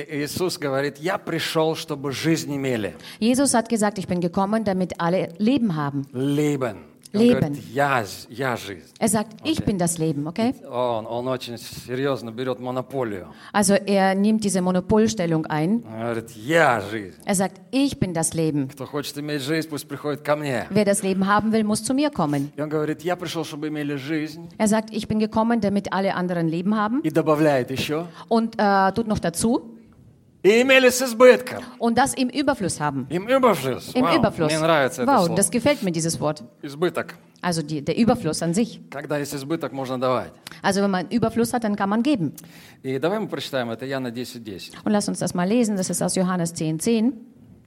И Иисус говорит, я пришел, чтобы жизнь имели. Jesus hat gesagt, ich bin gekommen, damit alle Leben haben. Leben. Он Leben. говорит, я, я жизнь. Er sagt, ich bin das Leben, okay? Он, он очень серьезно берет монополию. Also er nimmt diese Monopolstellung ein. Он говорит, я жизнь. Er sagt, ich bin das Leben. Кто хочет иметь жизнь, пусть приходит ко мне. Wer das Leben haben will, muss zu mir kommen. И он говорит, я пришел, чтобы имели жизнь. Er sagt, ich bin gekommen, damit alle anderen Leben haben. И добавляет еще. Und äh, tut noch dazu, И имели с избытком. und das im Überfluss haben. Им überfluss. Im Вау, Überfluss. Мне нравится это Wow, слово. das gefällt mir, dieses Wort. Избыток. Also die, der Überfluss an sich. Когда есть избыток, можно давать. Also wenn man Überfluss hat, dann kann man geben. И давай мы прочитаем это Яна 10.10. Und lass uns das mal lesen, das ist aus Johannes 10, 10.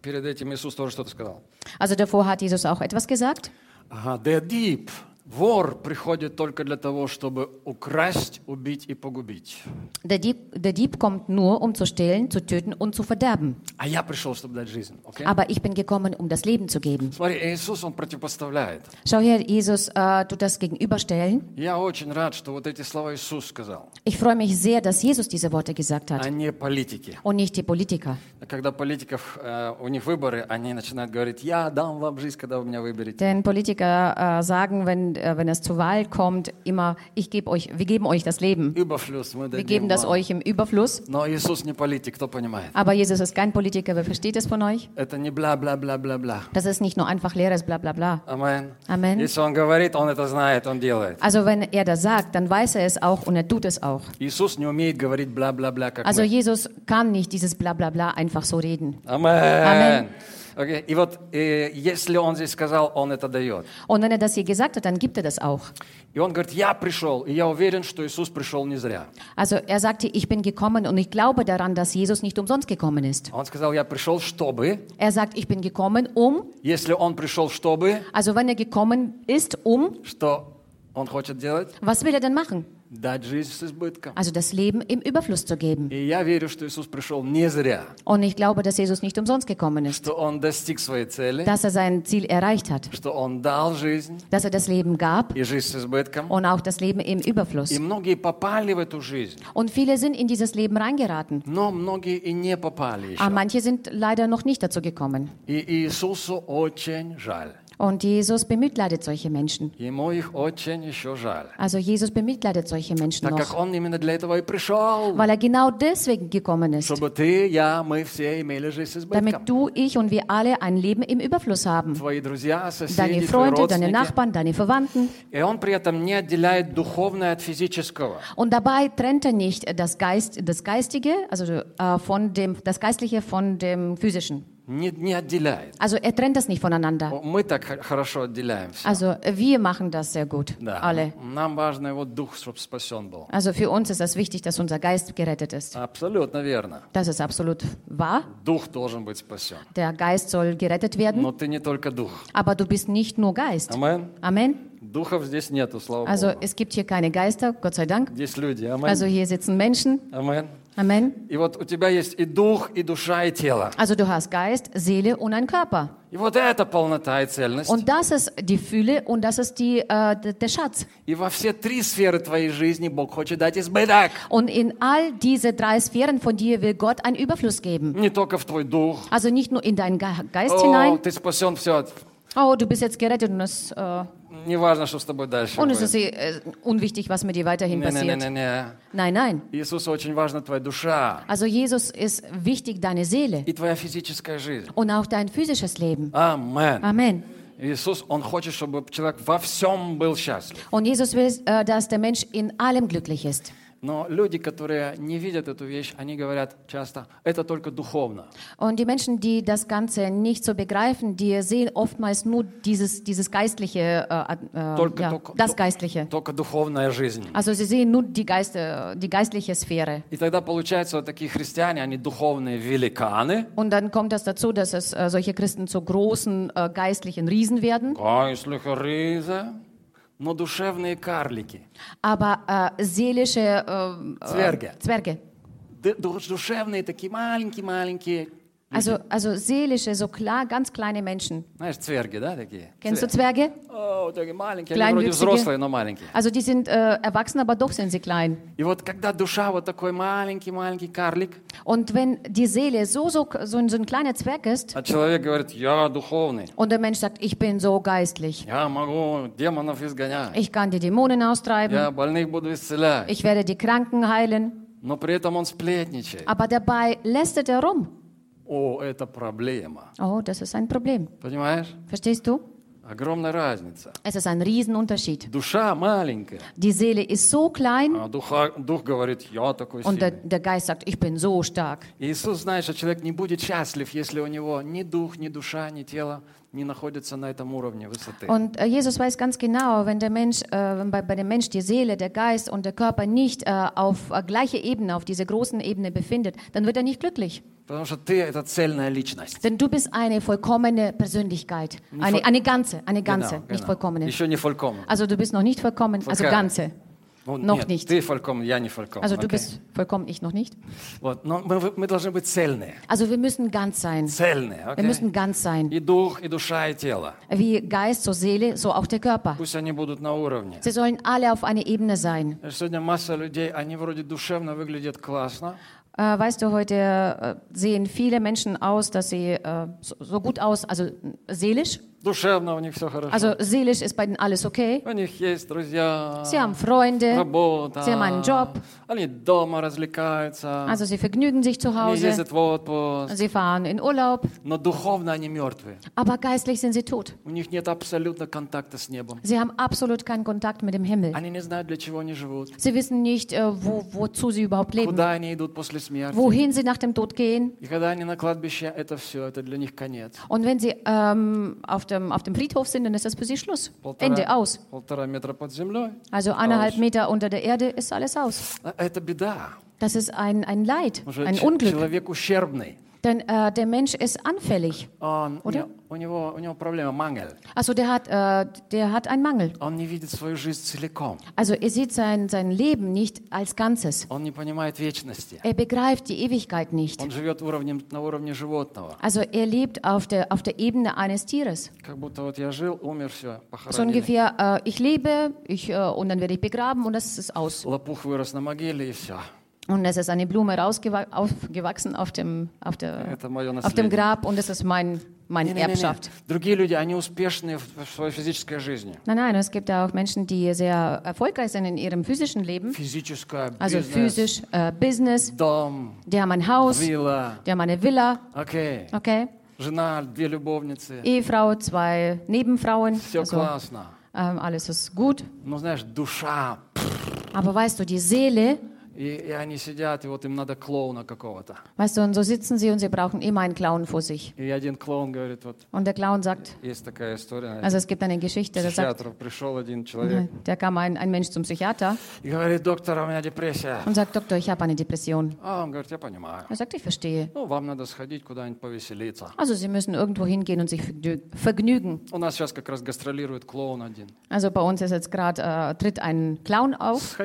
Перед этим Иисус тоже что-то сказал. Also davor hat Jesus auch etwas gesagt. Ага, der Dieb, вор, приходит только для того, чтобы украсть, убить и погубить. Der Dieb, der Dieb kommt nur, um zu stehlen, zu töten und zu verderben. А я пришел, чтобы дать жизнь. окей? Aber ich bin gekommen, um das Leben zu geben. Смотри, Иисус, Он противопоставляет. Schau her, Jesus äh, tut das gegenüberstellen. Я очень рад, что вот эти слова Иисус сказал, Ich freue mich sehr, dass Jesus diese Worte gesagt а hat не политики. und nicht die Politiker. Когда политиков, э, у них выборы, они начинают говорить, я дам вам жизнь, когда вы меня выберете. Denn Politiker äh, sagen, wenn, äh, wenn es zur Wahl kommt, immer, ich gebe euch, wir geben euch das Leben. Überfluss мы Wir дадим geben das вам. euch im Überfluss. Но Иисус не политик, кто понимает? Aber Jesus ist kein Politiker, wer versteht es von euch? Это не бла-бла-бла-бла-бла. Das ist nicht nur einfach leeres Blablabla. Амен. Amen. Если Он говорит, Он это знает, Он делает. Also wenn er das sagt, dann weiß er es auch und er tut es auch. Иисус не умеет говорить бла-бла-бла, как Also мы. Jesus kann nicht dieses Blablabla einfach so reden. Амен. Amen. Окей, И вот э, если Он здесь сказал, Он это дает. Und wenn er das hier gesagt hat, dann gibt er das auch. И Он говорит, я пришел, и я уверен, что Иисус пришел не зря. Also er sagte, ich bin gekommen und ich glaube daran, dass Jesus nicht umsonst gekommen ist. Он сказал, я пришел, чтобы. Er sagt, ich bin gekommen, um, Если Он пришел, чтобы, also wenn er gekommen ist, um, что Он хочет делать? was will er denn machen? Also das Leben im Überfluss zu geben. Und ich glaube, dass Jesus nicht umsonst gekommen ist. Dass er sein Ziel erreicht hat. Dass er das Leben gab. Und auch das Leben im Überfluss. Und viele sind in dieses Leben reingeraten. Aber manche sind leider noch nicht dazu gekommen. И Иисусу очень жаль. Und Jesus bemitleidet solche Menschen. Ему их очень еще жаль. Also Jesus bemitleidet solche Menschen Так как noch, Он именно для этого и пришел. weil er genau deswegen gekommen ist, Чтобы ты, я, мы все имели жизнь с избытком. damit du, ich und wir alle ein Leben im Überfluss haben. Твои друзья, Deine соседи, твои Freunde, deine родственники. Nachbarn, deine Verwandten. И Он при этом не отделяет духовное от физического. Und dabei trennt er nicht das, Geist, das Geistige, also äh, von dem, das Geistliche von dem Physischen. Не, не отделяет. Also er trennt das nicht voneinander. Мы так х- хорошо отделяем все. Also wir machen das sehr gut, Да. alle. Нам важно его дух, чтобы спасен был. Also für uns ist es wichtig, dass unser Geist gerettet ist. Абсолютно верно. Das ist absolut wahr. Дух должен быть спасен. Der Geist soll gerettet werden, Но ты не только дух. aber du bist nicht nur Geist. Амен. Amen. Духов здесь нету, слава Also Богу. es gibt hier keine Geister, Gott sei Dank. Здесь люди. Амен. Also hier sitzen Menschen. Амен. Amen. И вот у тебя есть и дух, и душа, и тело. Also du hast Geist, Seele und einen Körper. И вот это полнота и цельность. Und das ist die Fülle und das ist die, äh, d- der Schatz. И во все три сферы твоей жизни Бог хочет дать избыток. Und in all diese drei Sphären von dir will Gott einen Überfluss geben. Не только в твой дух. Also nicht nur in deinen Ge Geist О, hinein. ты спасен, все. Oh, du bist jetzt gerettet und es, äh, Не важно, что с тобой дальше und es будет. ist äh, unwichtig, was mit dir weiterhin passiert. Не-не-не-не. Nein, nein. Иисусу очень важна твоя душа Also Jesus ist wichtig, deine Seele и твоя физическая жизнь. und auch dein physisches Leben. Амен. Amen. Иисус, Он хочет, чтобы человек во всем был счастлив. Und Jesus will, äh, dass der Mensch in allem glücklich ist. Но люди, которые не видят эту вещь, они говорят часто, это только духовно. Und die Menschen, die das Ganze nicht so begreifen, die sehen oftmals nur dieses, dieses geistliche, äh, äh, Только, ja, только, das Geistliche. только духовная жизнь. Also sie sehen nur die, Geiste, die geistliche Sphäre. И тогда получается, вот такие христиане, они духовные великаны, Und dann kommt das dazu, dass es äh, solche Christen zu großen äh, geistlichen Riesen werden, Geistliche Riese, но душевные карлики. aber äh, seelische äh, Zwerge. Äh, Zwerge. Д- ду- Душевные такие маленькие-маленькие Also, also seelische, so klar, ganz kleine Menschen. Знаешь, цверги, да, такие? Kennst du Цверги. Zwerge? О, такие маленькие, они вроде Kleinwüchsige. взрослые, но маленькие. Also die sind äh, erwachsen, aber doch sind sie klein. И вот когда душа вот такой маленький-маленький карлик, Und wenn die Seele so, so, so, ein, so ein kleiner Zwerg ist а человек говорит, я духовный, und der Mensch sagt, ich bin so geistlich, я могу демонов изгонять, ich kann die Dämonen austreiben, я больных буду исцелять, ich werde die Kranken heilen, но при этом он sплетничает. aber dabei lästert er rum. О, это проблема. Oh, das ist ein Problem. Понимаешь? Verstehst du? Огромная разница. Es ist ein Riesenunterschied. Душа маленькая, Die Seele ist so klein а духа, дух говорит, я такой und der, der Geist sagt, ich bin so stark. Иисус знает, что человек не будет счастлив, если у него ни дух, ни душа, ни тело Und äh, Jesus weiß ganz genau, wenn der Mensch, äh, bei, bei, dem Mensch die Seele, der Geist und der Körper nicht äh, auf äh, gleicher Ebene, auf dieser großen Ebene befindet, dann wird er nicht glücklich. Denn du bist eine vollkommene Persönlichkeit, eine, eine ganze, eine ganze, genau, nicht genau. vollkommene. Also du bist noch nicht vollkommen, also ganze. Ну, Noch нет, nicht. Ты vollkommen, я не vollkommen. Also du окей? bist vollkommen, ich noch nicht. Вот, но мы, мы должны быть цельные. Also wir müssen ganz sein. Цельные, Wir окей? müssen ganz sein. И дух, и душа, и тело. Wie Geist, so Seele, so auch der Körper. Пусть они будут на уровне. Sie sollen alle auf einer Ebene sein. Знаешь, Сегодня масса людей, они вроде душевно выглядят классно, Äh, weißt du, heute äh, sehen viele Menschen aus, dass sie äh, so, so gut aus, also äh, seelisch. душевно у них все хорошо. Also seelisch ist bei denen alles okay. У них есть друзья, Sie haben Freunde, работа, sie haben einen Job. они дома развлекаются, also sie vergnügen sich zu они Hause, ездят в отпуск, sie fahren in Urlaub, но духовно они мертвые. aber geistlich sind sie tot. У них нет абсолютно контакта с небом. Sie haben absolut keinen Kontakt mit dem Himmel. Они не знают, для чего они живут, Sie wissen nicht, äh, wo, wozu sie überhaupt leben, куда они идут после смерти. wohin sie nach dem Tod gehen. И когда они на кладбище, это все, это для них конец. Und wenn sie ähm, auf, dem, auf dem Friedhof sind, dann ist das für sie Schluss. Ende, aus. полтора метра под землей. Also eineinhalb Meter unter der Erde ist alles aus. А Это беда. Das ist ein, ein Leid, Потому что ein ч- Unglück. человек ущербный. Denn äh, der Mensch ist anfällig. Он, у, Oder? него, у, него, у него проблема мангель. Also der hat, äh, der hat einen Mangel. Он не видит свою жизнь целиком. Also er sieht sein, sein Leben nicht als Ganzes. Он не понимает вечности. Er begreift die Ewigkeit nicht. Он живет уровнем, на уровне животного. Also er lebt auf der, auf der Ebene eines Tieres. Как будто вот я жил, умер, все, So похоронили. ungefähr, äh, ich lebe ich, äh, und dann werde ich begraben und das ist aus. Лопух вырос на могиле, и все. Und es ist eine Blume rausgewachsen auf dem, auf, der, auf dem Grab und es ist mein, meine Erbschaft. Nein, nein, es gibt auch Menschen, die sehr erfolgreich sind in ihrem physischen Leben. also physisch, äh, Business. Die haben ein Haus, die haben eine Villa. Okay. okay. Ehefrau, zwei Nebenfrauen. also, ähm, alles ist gut. Aber weißt du, die Seele... Weißt du, und so sitzen sie und sie brauchen immer einen Clown vor sich. Und der Clown sagt, also es gibt eine Geschichte, der sagt, «Äh, da kam ein, ein Mensch zum Psychiater und sagt, Doktor, ich habe eine Depression. Er sagt, ich verstehe. Also sie müssen irgendwo hingehen und sich vergnügen. Also bei uns ist jetzt gerade, äh, tritt ein Clown auf.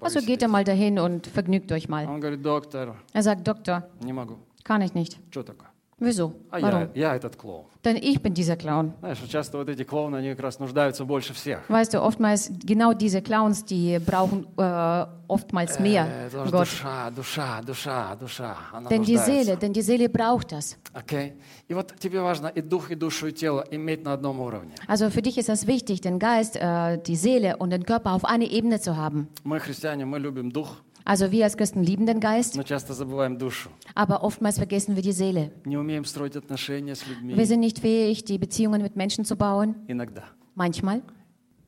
Also geht er mal dahin und vergnügt euch mal. Он говорит, доктор, Er sagt, Doktor, не могу. kann ich nicht. Что такое? Wieso? А Warum? я, я этот клоун. Denn ich bin dieser Clown. Знаешь, вот часто вот эти клоуны, они как раз нуждаются больше всех. Weißt du, oftmals, genau diese Clowns, die brauchen äh, oftmals mehr Э, потому что Gott. душа, душа, душа, душа. Она Denn die нуждается. Seele, denn die Seele braucht das. Окей? И вот тебе важно и дух, и душу, и тело иметь на одном уровне. Also für dich ist das wichtig, den Geist, äh, die Seele und den Körper auf einer Ebene zu haben. Мы, христиане, мы любим дух, Also wir als Christen lieben den Geist, но часто забываем душу. aber oftmals vergessen wir die Seele. Не умеем строить отношения с людьми. Wir sind nicht fähig, die Beziehungen mit Menschen zu bauen. Иногда. Manchmal.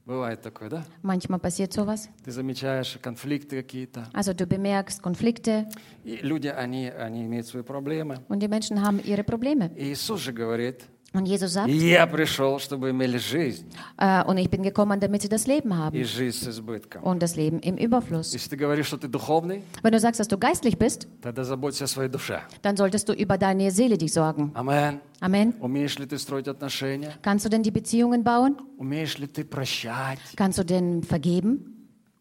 Бывает такое, да? Manchmal passiert sowas. Ты замечаешь конфликты какие-то. Also du bemerkst Konflikte И люди, они, они имеют свои проблемы. und die Menschen haben ihre Probleme. И Иисус же говорит, Und Jesus sagt, я пришел, чтобы имели жизнь, äh, und ich bin gekommen, damit sie das Leben и haben жизнь с избытком. und das Leben im Überfluss. Если ты говоришь, что ты духовный, Wenn du sagst, dass du geistlich bist, тогда заботься о своей душе. dann solltest du über deine Seele dich sorgen. Амен. Amen. Умеешь ли ты строить отношения? Kannst du denn die Beziehungen bauen? Умеешь ли ты прощать? Kannst du denn vergeben?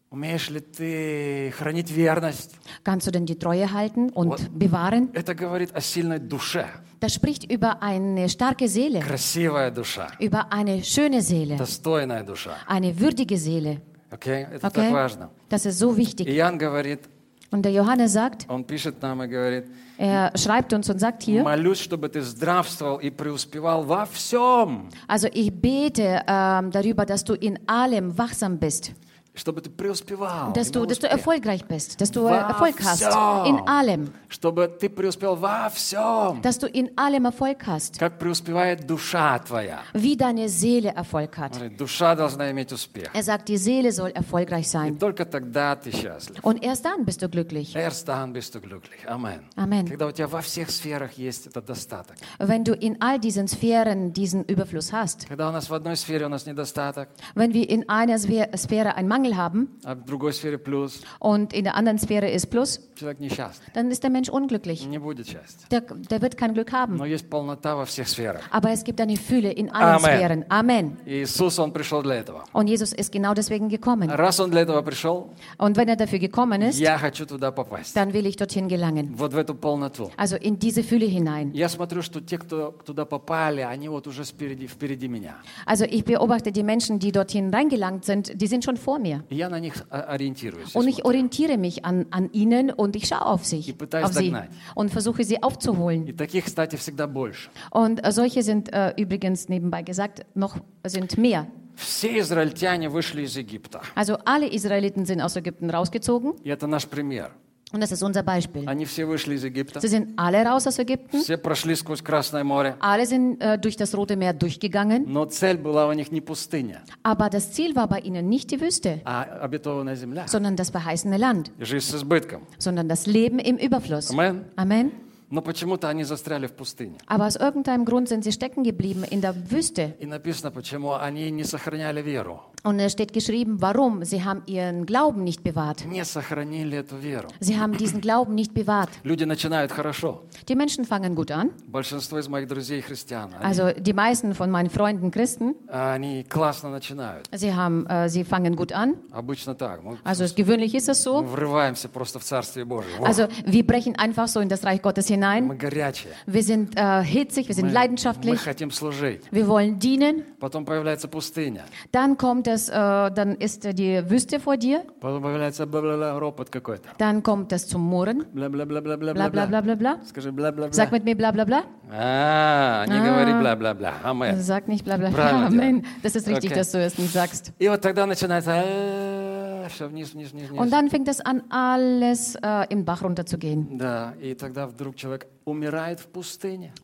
Умеешь ли ты хранить верность? Kannst du denn die Treue halten und bewahren? Это говорит о сильной душе, Das spricht über eine starke Seele, красивая душа, über eine schöne Seele, достойная душа. eine würdige Seele. Окей? Это так Okay? важно. Das ist so wichtig. Иоанn говорит, Und der Johannes sagt, он пишет нам и говорит, er schreibt uns und sagt hier, молюсь, чтобы ты здравствовал и преуспевал во всем. also ich bete ähm, darüber, dass du in allem wachsam bist, Чтобы ты преуспевал. dass du, имел dass du успех. erfolgreich bist, dass du äh, Во Erfolg hast всем. in allem, Чтобы ты преуспел во всем. dass du in allem Erfolg hast, Как преуспевает душа твоя. wie deine Seele Erfolg hat. Говорит, Душа должна иметь успех. Er sagt, die Seele soll erfolgreich И sein. только тогда ты счастлив. Und erst dann bist du glücklich. Erst dann bist du glücklich. Amen. Amen. Когда у тебя во всех сферах есть этот достаток. Wenn du in all diesen Sphären diesen Überfluss hast. Когда у нас в одной сфере у нас недостаток, Wenn wir in einer Sphä- Sphäre einen Mangel Mangel haben und in der anderen Sphäre ist Plus, dann ist der Mensch unglücklich. Der, der, wird kein Glück haben. Aber es gibt eine Fülle in allen Amen. Sphären. Amen. Jesus, und Jesus ist genau deswegen gekommen. und wenn er dafür gekommen ist, dann will ich dorthin gelangen. Also in diese Fülle hinein. Also ich beobachte die Menschen, die dorthin reingelangt sind, die sind schon vor mir. И я на них о- ориентируюсь. Und ich orientiere mich an, an ihnen und ich schaue auf, sich, Die пытаюсь auf sie догнать. und versuche sie aufzuholen. И таких, кстати, всегда больше. Und äh, solche sind äh, übrigens nebenbei gesagt noch sind mehr. Все израильтяне вышли из Египта. Also alle Israeliten sind aus Ägypten rausgezogen И это наш пример. und das ist unser Beispiel. Они все вышли из Египта. Sie sind alle raus aus Ägypten, Все прошли сквозь Красное море. alle sind äh, durch das Rote Meer durchgegangen, Но цель была у них не пустыня, aber das Ziel war bei ihnen nicht die Wüste, а обетованная земля. sondern das verheißene Land, И Жизнь с избытком. sondern das Leben im Überfluss. Амен. Amen. Но почему-то они застряли в пустыне. Aber aus irgendeinem Grund sind sie stecken geblieben in der Wüste. И написано, почему они не сохраняли веру. Und es steht geschrieben, warum? Sie haben ihren Glauben nicht bewahrt. Не сохранили эту веру. Sie haben diesen Glauben nicht bewahrt. Люди начинают хорошо. Die Menschen fangen gut an. Большинство из моих друзей христиан, они, Also die meisten von meinen Freunden Christen, они классно начинают. sie, haben, äh, sie fangen gut an. Обычно так. Мы, Also es, gewöhnlich ist es мы so. врываемся просто в Царствие Божие. Во, Also wir brechen einfach so in das Reich Gottes hinein. мы горячие. Wir sind äh, hitzig, wir sind Мы, мы leidenschaftlich. хотим служить. Wir wollen dienen. Потом появляется пустыня. Dann kommt es, äh, dann ist äh, die Wüste vor dir. Потом появляется бла-бла-бла, ропот какой-то. Dann kommt es zum Murren. Bla bla bla Бла-бла-бла-бла-бла-бла. bla bla. Скажи бла-бла-бла. Sag mit mir bla bla bla. А, не говори бла-бла-бла. Амен. Sag nicht bla bla bla. Правильно Amen. Das ist richtig, Okay. dass du es nicht sagst. И вот тогда начинается все вниз, вниз, вниз, Und вниз. dann fängt es an, alles äh, im Bach runterzugehen. Да, и тогда вдруг человек умирает в пустыне,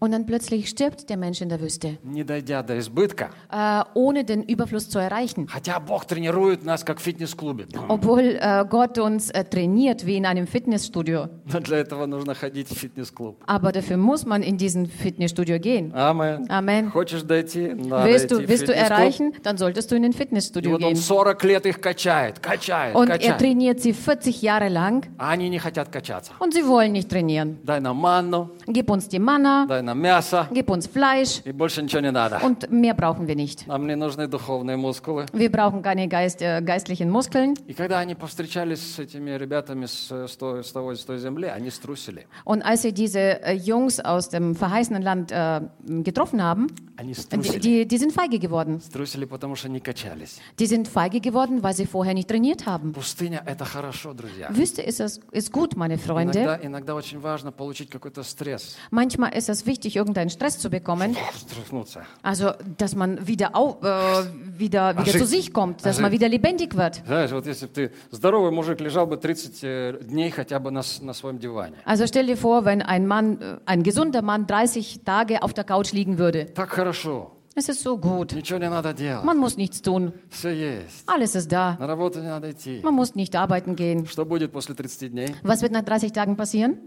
Und dann plötzlich stirbt der Mensch in der Wüste, не дойдя до избытка. äh, ohne den Überfluss zu erreichen. Хотя Бог тренирует нас, как в фитнес-клубе. Obwohl äh, Gott uns äh, trainiert wie in einem Fitnessstudio. Но для этого нужно ходить в фитнес-клуб. Aber dafür muss man in diesen Fitnessstudio gehen. Амен. Amen. Хочешь дойти? Надо Willst идти du, в willst du фитнес-клуб. erreichen, dann solltest du in ein И Fitnessstudio вот он gehen. 40 лет их качает, качает, Und er качает. trainiert sie 40 Jahre lang А они не хотят качаться. und sie wollen nicht trainieren. Дай нам манну, Gib uns die Manna, дай нам мясо, gib uns Fleisch и больше ничего не надо. und mehr brauchen wir nicht. Нам не нужны духовные мускулы. Wir brauchen keine Geist, äh, geistlichen Muskeln. И когда они повстречались с этими ребятами с, с, той, с, того, с той земли, они струсили. Und als sie diese äh, Jungs aus dem verheißenen Land äh, getroffen haben, Они die, струсили. die, die sind feige geworden. Струсили, потому что не качались. Die sind feige geworden, weil sie vorher nicht trainiert haben. Пустыня – это хорошо, друзья. Wüste ist es ist gut, meine Freunde. Иногда, иногда очень важно получить какой-то стресс. Manchmal ist es wichtig, irgendeinen Stress zu bekommen. Стряхнуться. Also, dass man wieder, au, äh, wieder, wieder Ожить. zu sich kommt, dass Ожить. man wieder lebendig wird. Знаешь, вот если бы ты здоровый мужик лежал бы 30 э, дней хотя бы на, с- на своем диване. Also stell dir vor, wenn ein Mann, äh, ein gesunder Mann 30 Tage auf der Couch liegen würde. Так хорошо. Es ist so gut. Ничего не надо делать. Man muss nichts tun. Все есть. Alles ist da. На работу не надо идти. Man muss nicht arbeiten gehen. Что будет после 30 дней? Was wird nach 30 Tagen passieren?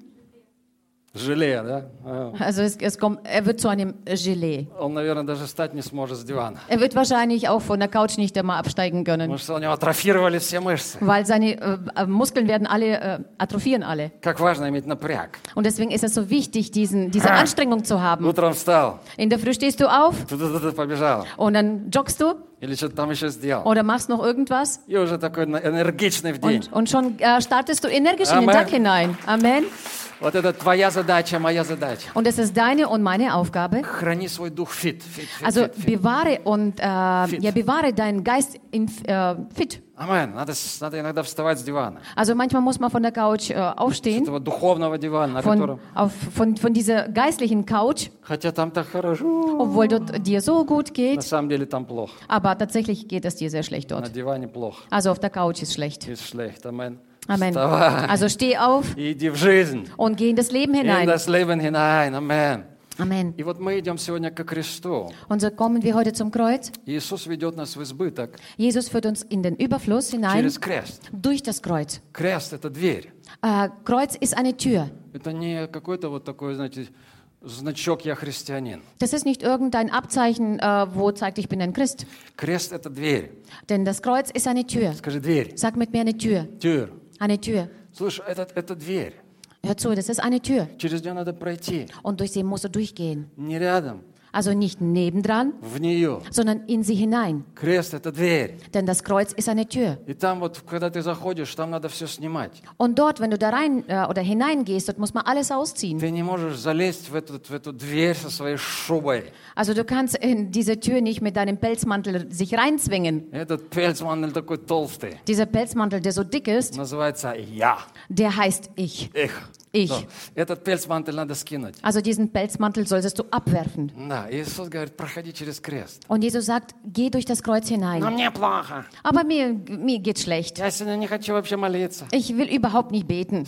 Желе, да? А. Also es, es kommt, er wird zu einem Gelee. Он, наверное, даже встать не сможет с дивана. Er wird wahrscheinlich auch von der Couch nicht einmal absteigen können, Потому что у него атрофировали все мышцы. weil seine äh, äh, Muskeln werden alle, äh, atrophieren alle. Как важно иметь напряг. Und deswegen ist es so wichtig, diesen, diese Ah. Anstrengung zu haben. Утром встал, In der Früh stehst du auf туда-туда побежал. und dann joggst du или что-то там еще сделал. oder machst noch irgendwas И уже такой на- энергичный в день. und, und schon äh, startest du energisch in den Amen. Tag hinein. Amen. Вот это твоя задача, моя задача. Und es ist deine und meine Aufgabe. Храни свой дух fit. fit, fit, Also fit, fit. bewahre und äh, Fit. ja, bewahre deinen Geist in, äh, fit. Амен. Надо, с- надо иногда вставать с дивана. Also manchmal muss man von der Couch äh, С aufstehen, этого духовного дивана, на von, котором... auf, von, von dieser geistlichen Couch, Хотя там так хорошо. obwohl dort dir so gut На geht, самом деле там плохо. aber tatsächlich geht es dir sehr schlecht На dort. диване плохо. Also auf der Couch ist schlecht. Ist schlecht. Amen. Amen. Вставай. Also steh auf И иди в жизнь. und geh in das Leben In hinein. das Leben hinein. Amen. Amen. И вот мы идем сегодня ко кресту. Und so kommen wir heute zum Kreuz. Иисус ведет нас в избыток Jesus führt uns in den Überfluss hinein через крест. durch das Kreuz. Крест – это дверь. Äh, Kreuz ist eine Tür. Это не какой-то вот такой, знаете, значок «я христианин». Das ist nicht irgendein Abzeichen, äh, wo zeigt, ich bin ein Christ. Крест – это дверь. Denn das Kreuz ist eine Tür. Скажи «дверь». Sag mit mir eine Tür. Тюр. Eine Tür. Слушай, это, это дверь. Hör zu, das ist eine Tür. Через нее надо пройти. Und durch sie musst du durchgehen. Не рядом, Also nicht nebendran, в нее. sondern in sie hinein. Крест – это дверь. Denn das Kreuz ist eine Tür. И там вот, когда ты заходишь, там надо все снимать. Und dort, wenn du da rein äh, oder hineingehst, dort muss man alles ausziehen. Ты не можешь залезть в эту, в эту дверь со своей шубой. Also du kannst in diese Tür nicht mit deinem Pelzmantel sich reinzwingen. Этот пельцман такой толстый. Dieser Pelzmantel, der so dick ist, Называется «я». der heißt ich. Эх. Ich. Also diesen Pelzmantel solltest du abwerfen. Und Jesus sagt, geh durch das Kreuz hinein. Aber mir, mir geht schlecht. Ich will überhaupt nicht beten.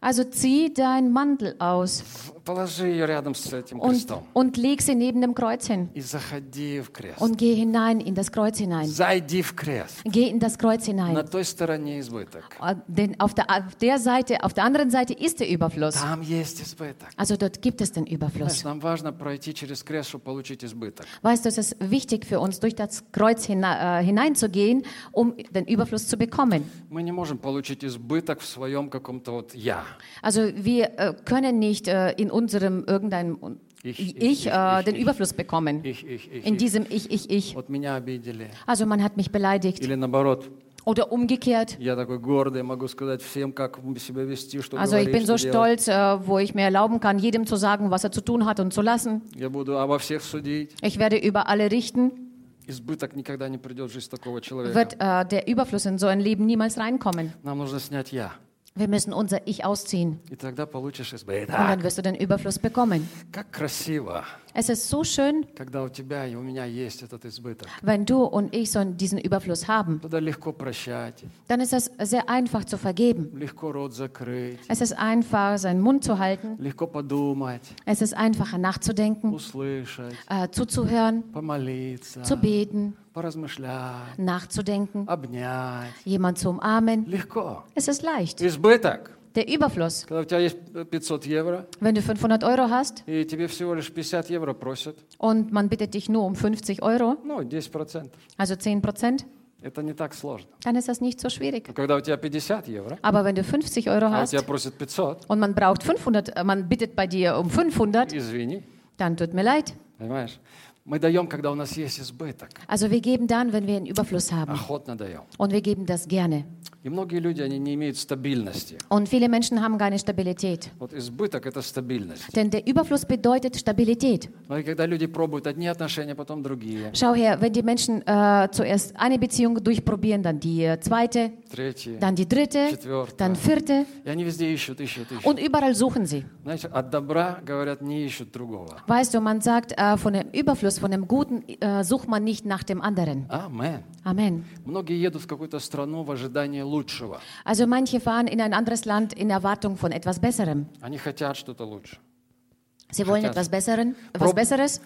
Also zieh deinen Mantel aus. Положи ее рядом с этим und, крестом. und leg sie neben dem Kreuz hin. И заходи в крест. Und geh hinein in das Kreuz hinein. Зайди в крест. Geh in das Kreuz На hinein. той стороне избыток. Äh, Denn auf der, auf der Seite, auf der anderen Seite ist der Überfluss. Там есть избыток. Also dort gibt es den Знаешь, Überfluss. нам важно пройти через крест, чтобы получить избыток. Weißt du, es ist wichtig für uns, durch das Kreuz hina, äh, hineinzugehen, um den Überfluss zu bekommen. Мы не можем получить избыток в своем каком-то вот «я». Also wir äh, können nicht äh, in unserem irgendeinem Ich, Ich, ich, ich, äh, ich, den ich. Überfluss bekommen. Ich, ich, ich, In ich. diesem Ich, Ich, Ich. Вот меня обидели. Also man hat mich beleidigt. Или наоборот, Oder umgekehrt. я такой гордый, могу сказать всем, как себя вести, что Also ich говорить, bin so что делать. stolz, äh, wo ich mir erlauben kann, jedem zu sagen, was er zu tun hat und zu lassen. Я буду обо всех судить. Ich werde über alle richten. Избыток никогда не придет в жизнь такого человека. Wird äh, der Überfluss in so ein Leben niemals reinkommen. Нам нужно снять «я». Wir müssen unser Ich ausziehen. И тогда получишь Und избыток. dann wirst du den Überfluss bekommen. Как красиво, Es ist so schön, когда у тебя и у меня есть этот избыток. wenn du und ich so diesen Überfluss haben. Тогда легко прощать, Dann ist es sehr einfach zu vergeben. легко рот закрыть, Es ist einfach, seinen Mund zu halten. легко подумать, Es ist einfacher nachzudenken, услышать, äh, zuzuhören, помолиться, zu beten, поразмышлять, nachzudenken, обнять. jemand zu umarmen. Легко. Es ist leicht. Избыток. Der Überfluss. Когда у тебя есть 500 евро, Wenn du 500 Euro hast и тебе всего лишь 50 евро просят, und man bittet dich nur um 50 Euro, ну, 10%, also 10 Prozent, это не так сложно. dann ist das nicht so schwierig. Но когда у тебя 50 евро, Aber wenn du 50 Euro а у hast тебя просят 500, und man braucht 500, äh, man bittet bei dir um 500, извини, dann tut mir leid. понимаешь? Also wir geben dann, wenn wir einen Überfluss haben. Und wir geben das gerne. Und viele Menschen haben keine Stabilität. Denn der Überfluss bedeutet Stabilität. Schau her, wenn die Menschen äh, zuerst eine Beziehung durchprobieren, dann die äh, zweite, dann die dritte, dann vierte. Und überall suchen sie. Weißt du, man sagt, äh, von dem Überfluss Jesus, von dem Guten äh, sucht man nicht nach dem anderen. Amen. Amen. Also manche fahren in ein anderes Land in Erwartung von etwas Besserem. Sie wollen etwas, Besseren, etwas Besseres.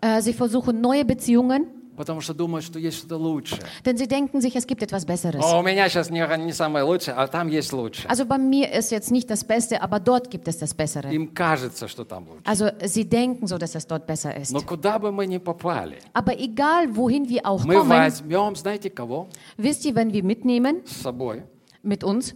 Äh, sie versuchen neue Beziehungen. Потому что думают, что есть что-то лучшее. denn sie denken sich, es gibt etwas Besseres. О, у меня сейчас не, не самое лучшее, а там есть лучшее. Also bei mir ist jetzt nicht das Beste, aber dort gibt es das Bessere. Им кажется, что там лучше. Also sie denken so, dass es dort besser ist. Но куда бы мы ни попали, Aber egal, wohin wir auch мы kommen, возьмем, знаете кого? wisst ihr, wenn wir mitnehmen С собой mit uns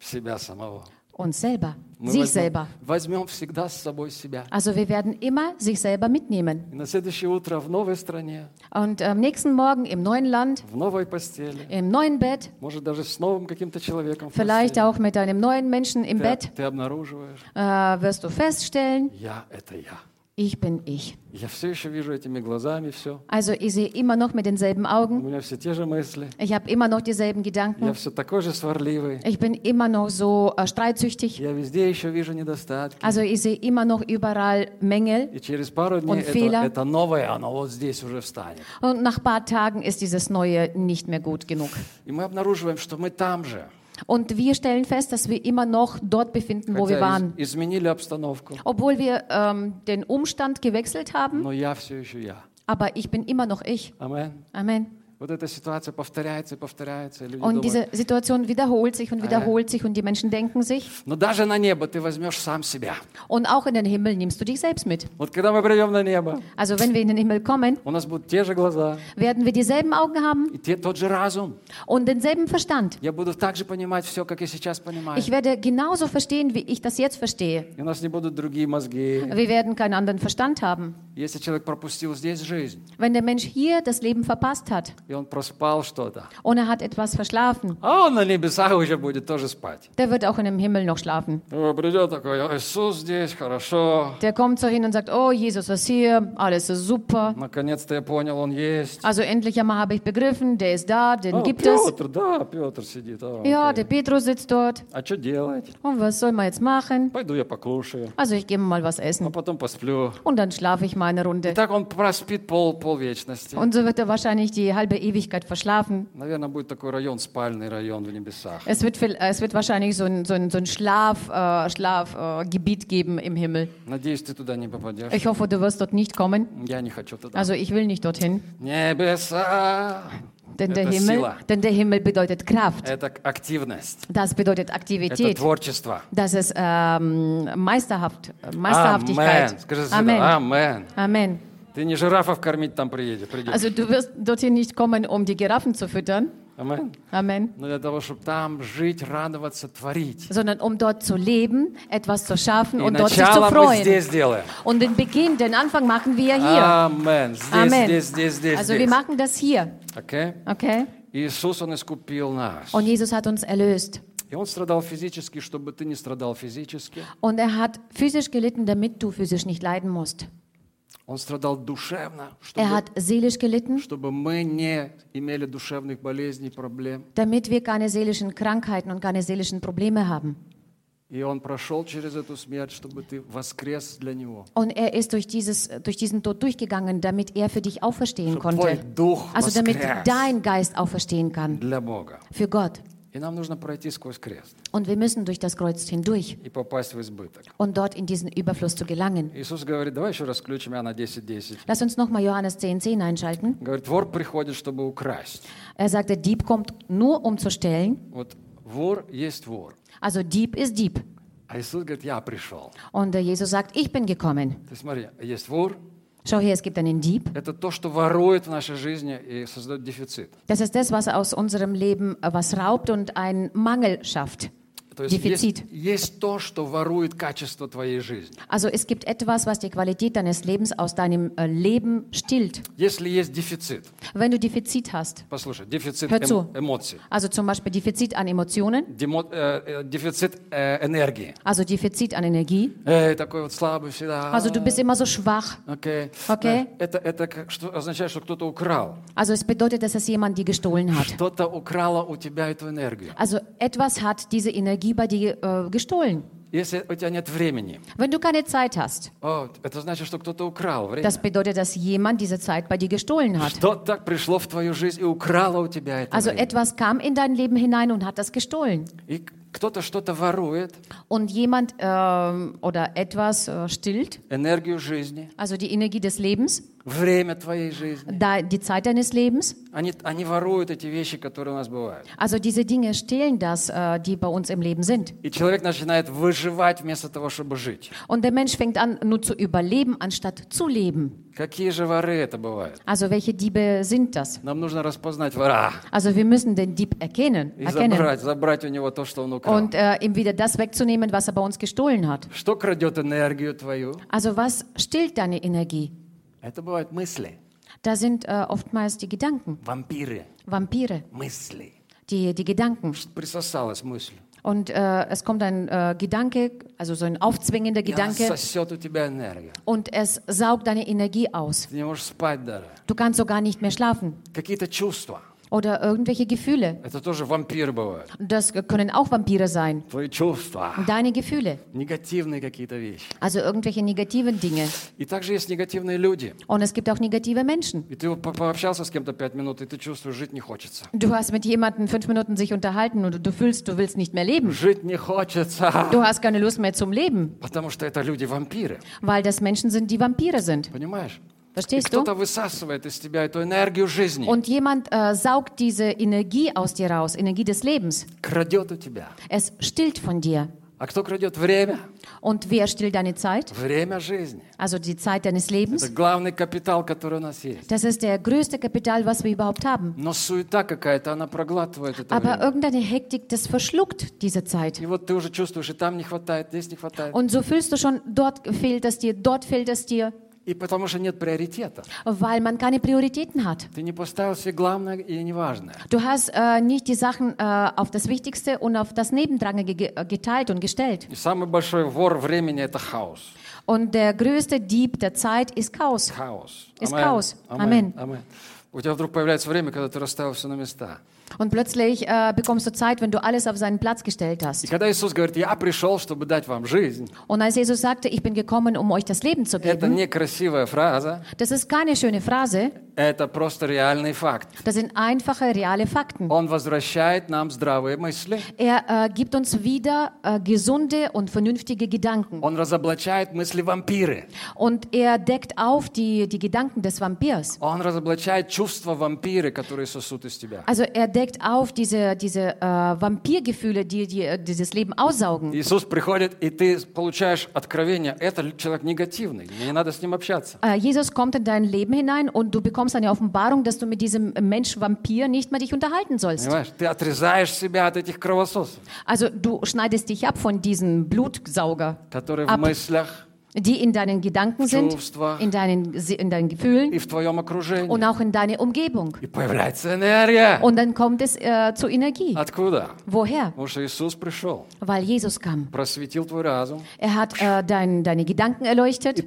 себя самого. uns selber, Мы sich возьмем, selber. возьмем всегда с собой себя. Also wir werden immer sich selber mitnehmen. И на следующее утро в новой стране, Und am nächsten Morgen im neuen Land, в новой постели, im neuen Bett, может даже с новым каким-то человеком в vielleicht постели, auch mit einem neuen Menschen im ты, Bett, ты обнаруживаешь, äh, wirst du feststellen, я это я. ich bin ich. Я все еще вижу этими глазами все. Also ich sehe immer noch mit denselben У Augen, меня все те же мысли. ich habe immer noch dieselben Я Gedanken, все такой же сварливый. ich bin immer noch so äh, streitsüchtig. Я везде еще вижу недостатки. Also ich sehe immer noch überall Mängel И через пару дней Und это, Fehler. это новое, оно вот здесь уже встанет. und nach ein paar Tagen ist dieses Neue nicht mehr gut genug. И мы обнаруживаем, что мы там же. Und wir stellen fest, dass wir immer noch dort befinden, wo wir Хотя waren. из- изменили обстановку. Obwohl wir ähm, den Umstand gewechselt haben, Но я все еще я. aber ich bin immer noch ich. Amen. Amen. Und diese Situation wiederholt sich und wiederholt sich und die Menschen denken sich. Und auch in den Himmel nimmst du dich selbst mit. Also wenn wir in den Himmel kommen, werden wir dieselben Augen haben und denselben Verstand. Ich werde genauso verstehen, wie ich das jetzt verstehe. Wir werden keinen anderen Verstand haben. Wenn der Mensch hier das Leben verpasst hat, и он проспал что-то, und er hat etwas verschlafen, а он на небесах уже будет тоже спать. der wird auch in dem Himmel noch schlafen. О, Придет такой, «О, Иисус здесь, хорошо. Der kommt so hin und sagt, oh, Jesus ist hier, alles ist super. Наконец-то я понял, он есть. Also endlich einmal habe ich begriffen, der ist da, den О, gibt es. Петр, да, Петр сидит. О, Ja, окей. der Petrus sitzt dort. А что делать? Und was soll man jetzt machen? Пойду я покушаю, Also ich gehe mal was а essen. потом посплю. Und dann schlafe ich mal eine И Runde. так он проспит пол, пол вечности. Und so wird er wahrscheinlich die halbe Ewigkeit verschlafen. Наверное, будет такой район, спальный район в небесах. Es wird, viel- es wird wahrscheinlich so ein, so ein, so ein Schlaf, äh, Schlafgebiet äh, Gebiet geben im Himmel. Надеюсь, ты туда не попадешь. Ich hoffe, du wirst dort nicht kommen. Я не хочу туда. Also ich will nicht dorthin. Небеса. Denn der, Это Himmel, сила. denn der Himmel bedeutet Kraft. Это активность. Das bedeutet Это Aktivität. творчество. Das ist ähm, Meisterhaft, Meisterhaftigkeit. Амен. Скажи Amen. сюда. Амен. Amen. Ты не жирафов кормить там приедешь. придешь. Also du wirst dorthin nicht kommen, um die Giraffen zu füttern. Амен. Amen. Но для того, чтобы там жить, радоваться, творить. Sondern um dort zu leben, etwas zu schaffen И und dort sich zu начало мы freuen. здесь делаем. Und den Beginn, den Anfang machen wir hier. Амен. Здесь, Amen. здесь, здесь, здесь, Also wir здесь. machen das hier. Окей? Okay? Иисус, Он искупил нас. Und Jesus hat uns erlöst. И Он страдал физически, чтобы ты не страдал физически. Und er hat physisch gelitten, damit du physisch nicht leiden musst. er hat seelisch gelitten, damit wir keine seelischen Krankheiten und keine seelischen Probleme haben. Und er ist durch, dieses, durch diesen Tod durchgegangen, damit er für dich auferstehen konnte. Also damit dein Geist auferstehen kann. Für Gott. Und wir müssen durch das Kreuz hindurch. Und dort in diesen Überfluss zu gelangen. Lass uns nochmal Johannes 10, 10 einschalten. Er sagt, der Dieb kommt nur, um zu stellen. Also Dieb ist Dieb. Und äh, Jesus sagt, ich bin gekommen. То есть смотри, есть вор, Schau her, es gibt einen Dieb. это то, что ворует в нашей жизни и создает дефицит. Das ist das, was aus unserem Leben äh, was raubt und einen Mangel schafft. То есть Дефицит. есть, есть то, что ворует качество твоей жизни. Also es gibt etwas, was die Qualität deines Lebens aus deinem äh, Leben stillt. Если есть дефицит, Wenn du Defizit hast, послушай, дефицит Hör zu. эм- эмоций, also zum Beispiel Defizit an Emotionen, демо- э, э, дефицит э, энергии. also Defizit an Energie, Эй, такой вот слабый всегда. also du bist immer so schwach. Окей. Окей. Э, Это, это как, что означает, что кто-то украл. Also es bedeutet, dass es jemand die gestohlen hat. Что-то украло у тебя эту энергию. Also etwas hat diese Energie bei dir äh, gestohlen. Если у тебя нет времени, Wenn du keine Zeit hast, о, это значит, что кто-то украл время. das bedeutet, dass jemand diese Zeit bei dir gestohlen hat. Что-то пришло в твою жизнь и украло у тебя это Also время. etwas kam in dein Leben hinein und hat das gestohlen. И кто-то что-то ворует, Und jemand ähm, oder etwas äh, stillt, энергию жизни, also die Energie des Lebens, время твоей жизни. da, die Zeit deines Lebens. Они, они воруют эти вещи, которые у нас bывают. Also diese Dinge stehlen das, äh, die bei uns im Leben sind. И человек начинает выживать вместо того, чтобы жить. Und der Mensch fängt an, nur zu überleben, anstatt zu leben. Какие же воры это bывают? Also welche Diebe sind das? Нам нужно распознать вора Also wir müssen den Dieb erkennen, и erkennen забрать, забрать у него то, что он украл. und äh, ihm wieder das wegzunehmen, was er bei uns gestohlen hat. Что крадет энергию твою? Also was stillt deine Energie? Это бывают мысли, Da sind äh, oftmals die Gedanken, вампиры, Vampire, мысли. die, die Gedanken. Что присосалась мысль. Und äh, es kommt ein äh, Gedanke, also so ein aufzwingender И она Gedanke, сосет у тебя энергию. und es saugt deine Energie aus. Ты не можешь спать даже. Du kannst sogar nicht mehr schlafen. Какие-то чувства. Oder irgendwelche Gefühle. Это тоже вампиры бывают. Das können auch Vampire sein. Твои чувства. Deine Gefühle. Негативные какие-то вещи. Also irgendwelche negativen Dinge. И также есть негативные люди. Und es gibt auch negative Menschen. И ты вот по- пообщался с кем-то пять минут, и ты чувствуешь, жить не хочется. Du hast mit jemandem fünf Minuten sich unterhalten und du fühlst, du willst nicht mehr leben. Жить не хочется. Du hast keine Lust mehr zum Leben, Потому что это люди-вампиры. weil das Menschen sind, die Vampire sind. Понимаешь? И Verstehst du? кто-то высасывает из тебя эту энергию жизни. Und jemand äh, saugt diese Energie aus dir raus, Energie des Lebens. Крадет у тебя. Es stillt von dir. А кто крадет время? Und wer stillt deine Zeit? Время жизни. Also die Zeit deines Это Lebens. главный капитал, который у нас есть. Das ist der größte Kapital, was wir überhaupt haben. Но суета какая-то, она проглатывает это Aber время. irgendeine Hektik, das verschluckt diese Zeit. И вот ты уже чувствуешь, и там не хватает, здесь не хватает. Und so fühlst du schon, dort fehlt es dir, dort fehlt es dir, И потому что нет приоритета. weil man keine Prioritäten hat. Ты не поставил себе главное и неважное. Du hast äh, nicht die Sachen äh, auf das Wichtigste und auf das Nebendrangige ge geteilt und gestellt. И самый большой вор времени – это хаос. Und der größte Dieb der Zeit ist Chaos. Хаос. Ist Амен. хаос. Амен. Амен. Амен. У тебя вдруг появляется время, когда ты расставил все на места. Und plötzlich äh, bekommst du Zeit, wenn du alles auf seinen Platz gestellt И hast. когда Иисус говорит, я пришел, чтобы дать вам жизнь, Und als Jesus sagte, ich bin gekommen, um euch das Leben zu это geben, не красивая фраза, das ist keine schöne Phrase, это просто реальный факт. das sind einfache, reale Fakten. Он возвращает нам здравые мысли, Er äh, gibt uns wieder äh, gesunde und vernünftige Gedanken. он разоблачает мысли вампиры, Und er deckt auf die, die Gedanken des Vampirs. он разоблачает чувства вампиры, которые сосут из тебя. Also er deckt auf diese, diese äh, Vampirgefühle, die, die äh, dieses Leben aussaugen. Иисус приходит, и ты получаешь откровение, это человек негативный, мне не надо с ним общаться. Äh, Jesus kommt in dein Leben hinein und du bekommst eine Offenbarung, dass du mit diesem Mensch Vampir nicht mehr dich unterhalten sollst. Понимаешь? Ты отрезаешь себя от этих кровососов, Also du schneidest dich ab von diesem Blutsauger, которые в Ab. мыслях die in deinen Gedanken sind, in deinen, in deinen Gefühlen und auch in deiner Umgebung. Und dann kommt es äh, zur Energie. Woher? Weil Jesus kam. Er hat äh, dein, deine Gedanken erleuchtet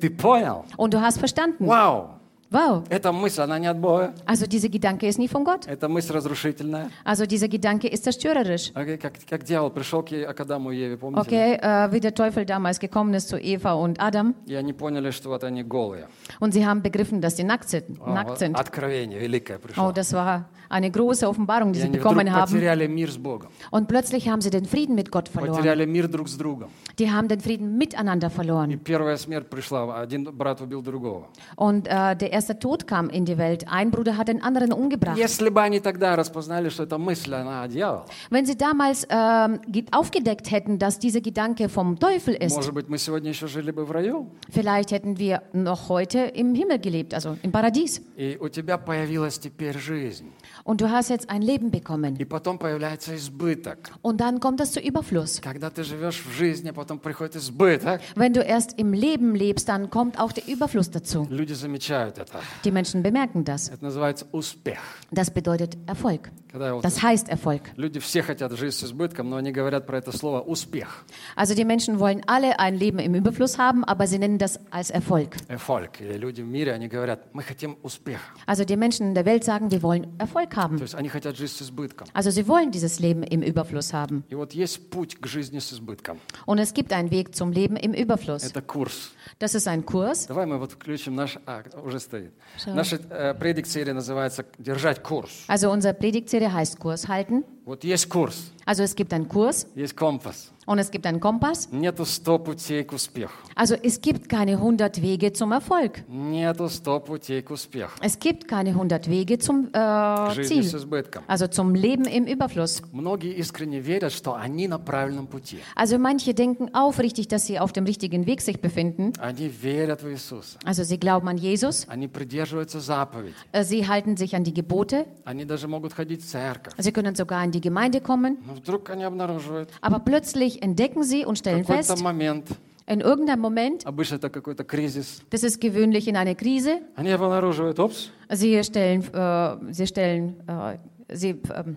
und du hast verstanden. Wow. Wow. эта мысль, она не от Бога, Also dieser Gedanke ist nie von Gott. эта мысль разрушительная. Also dieser Gedanke ist zerstörerisch. Окей, Как, как дьявол пришел к, к Адаму и Еве, помните? Okay, äh, wie der Teufel damals gekommen ist zu Eva und Adam И они поняли, что вот они голые. und sie haben begriffen, dass sie nackt sind. А, Nackt sind. Откровение великое пришло. Oh, das war eine große Offenbarung, die И sie они вдруг bekommen haben. потеряли мир с Богом, Und plötzlich haben sie den Frieden mit Gott verloren. потеряли мир друг с другом. Die haben den Frieden miteinander И verloren. первая смерть пришла, один брат убил другого. Und äh, der erste Tod kam in die Welt. Ein Bruder hat den anderen umgebracht. Если бы они тогда распознали, что эта мысль, она дьявол, Wenn sie damals ähm, ge- aufgedeckt hätten, dass dieser Gedanke vom Teufel ist, может быть, мы сегодня еще жили бы в раю. vielleicht hätten wir noch heute im Himmel gelebt, also im Paradies. И у тебя появилась теперь жизнь. Und du hast jetzt ein Leben bekommen. И потом появляется избыток. Und dann kommt es zu Überfluss. Когда ты живешь в жизни, потом приходит избыток. Wenn du erst im Leben lebst, dann kommt auch der Überfluss dazu. Люди замечают это. Die Menschen bemerken das. Это называется успех. Das bedeutet Erfolg. Когда вот Das heißt Erfolg. люди все хотят жить с избытком, но они говорят про это слово успех. Also die Menschen wollen alle ein Leben im Überfluss haben, aber sie nennen das als Erfolg. Erfolg. И люди в мире, они говорят, мы хотим успеха. Also die Menschen in der Welt sagen, wir wollen Erfolg То haben. есть они хотят жить с избытком. Also sie wollen dieses Leben im Überfluss haben. И вот есть путь к жизни с избытком. Und es gibt einen Weg zum Leben im Überfluss. Это курс. Das ist ein Kurs. Давай мы вот включим наш... А, уже стоит. Всё. Наша э, предик-серия называется «Держать курс». Also unsere Predigtserie heißt Kurs halten. Вот есть курс, Also es gibt einen Kurs есть компас. und es gibt einen Kompass. Нету 100 путей к успеху. Also es gibt keine 100 Wege zum Erfolg. Нету 100 путей к успеху. Es gibt keine 100 Wege zum К äh, жизни с Ziel, избытком. also zum Leben im Überfluss. Многие искренне верят, что они на правильном пути. Also manche denken aufrichtig, dass sie auf dem richtigen Weg sich befinden. Они верят в Иисуса. Also sie glauben an Jesus, Они придерживаются заповедей. äh, sie halten sich an die Gebote, Они даже могут ходить в церковь. sie können sogar in die die Gemeinde kommen. Aber plötzlich entdecken sie und stellen fest, in irgendeinem Moment, das ist gewöhnlich in einer Krise, sie stellen, äh, sie stellen, äh, sie, ähm,